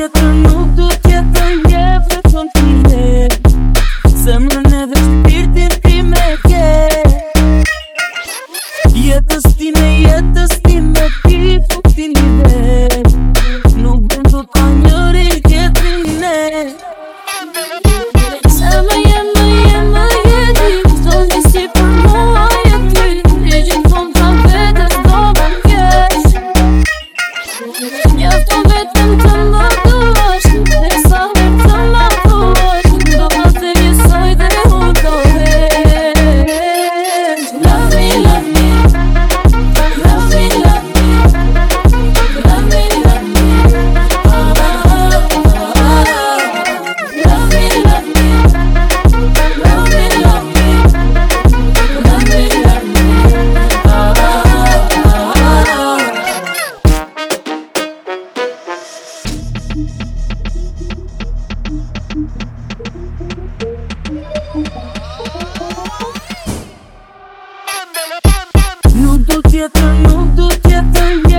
tjetër nuk do tjetër njef dhe qon t'ilde Se më në edhe shpirtin ti me ke Jetës ti me jetës ti me ti fuk ti një dhe Nuk bëndu ta njëri tjetër një Tu tjetër mund, tu tjetër mund